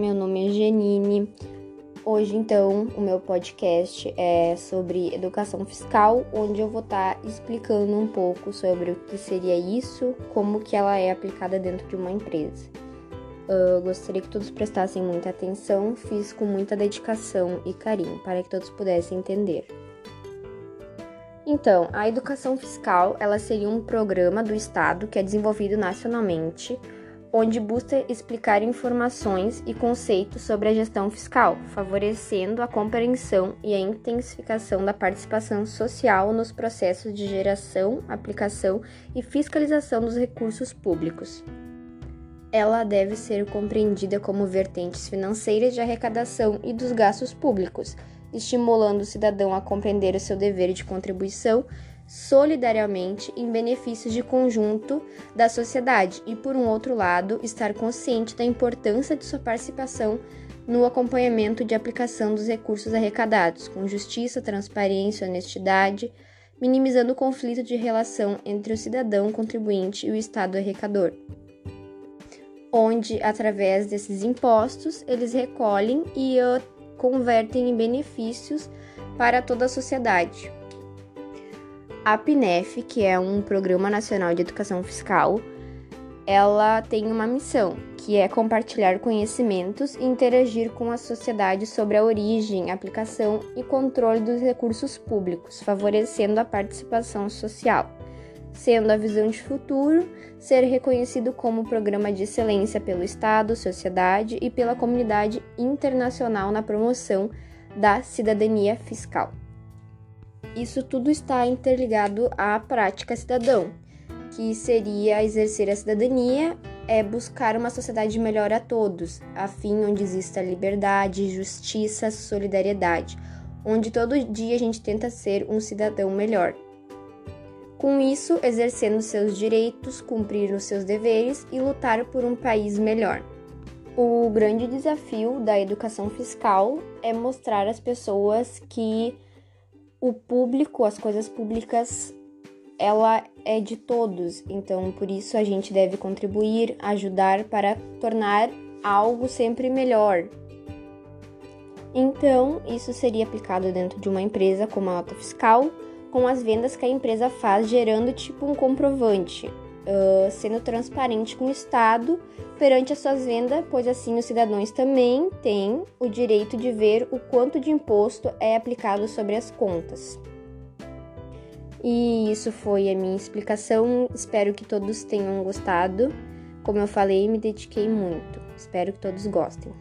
meu nome é Janine. Hoje, então, o meu podcast é sobre educação fiscal, onde eu vou estar tá explicando um pouco sobre o que seria isso, como que ela é aplicada dentro de uma empresa. Eu gostaria que todos prestassem muita atenção, fiz com muita dedicação e carinho, para que todos pudessem entender. Então, a educação fiscal, ela seria um programa do Estado que é desenvolvido nacionalmente, onde busca explicar informações e conceitos sobre a gestão fiscal, favorecendo a compreensão e a intensificação da participação social nos processos de geração, aplicação e fiscalização dos recursos públicos. Ela deve ser compreendida como vertentes financeiras de arrecadação e dos gastos públicos, estimulando o cidadão a compreender o seu dever de contribuição solidariamente em benefícios de conjunto da sociedade e, por um outro lado, estar consciente da importância de sua participação no acompanhamento de aplicação dos recursos arrecadados, com justiça, transparência honestidade, minimizando o conflito de relação entre o cidadão contribuinte e o Estado arrecador, onde, através desses impostos, eles recolhem e convertem em benefícios para toda a sociedade. A PNEF, que é um Programa Nacional de Educação Fiscal, ela tem uma missão, que é compartilhar conhecimentos e interagir com a sociedade sobre a origem, aplicação e controle dos recursos públicos, favorecendo a participação social, sendo a visão de futuro ser reconhecido como programa de excelência pelo Estado, sociedade e pela comunidade internacional na promoção da cidadania fiscal. Isso tudo está interligado à prática cidadão, que seria exercer a cidadania é buscar uma sociedade melhor a todos, a fim onde exista liberdade, justiça, solidariedade, onde todo dia a gente tenta ser um cidadão melhor. Com isso, exercendo seus direitos, cumprir os seus deveres e lutar por um país melhor. O grande desafio da educação fiscal é mostrar às pessoas que o público, as coisas públicas, ela é de todos, então por isso a gente deve contribuir, ajudar para tornar algo sempre melhor. Então, isso seria aplicado dentro de uma empresa como a nota fiscal, com as vendas que a empresa faz, gerando tipo um comprovante, uh, sendo transparente com o Estado perante as suas vendas, pois assim os cidadãos também têm o direito de ver o quanto de imposto é aplicado sobre as contas. E isso foi a minha explicação. Espero que todos tenham gostado. Como eu falei, me dediquei muito. Espero que todos gostem.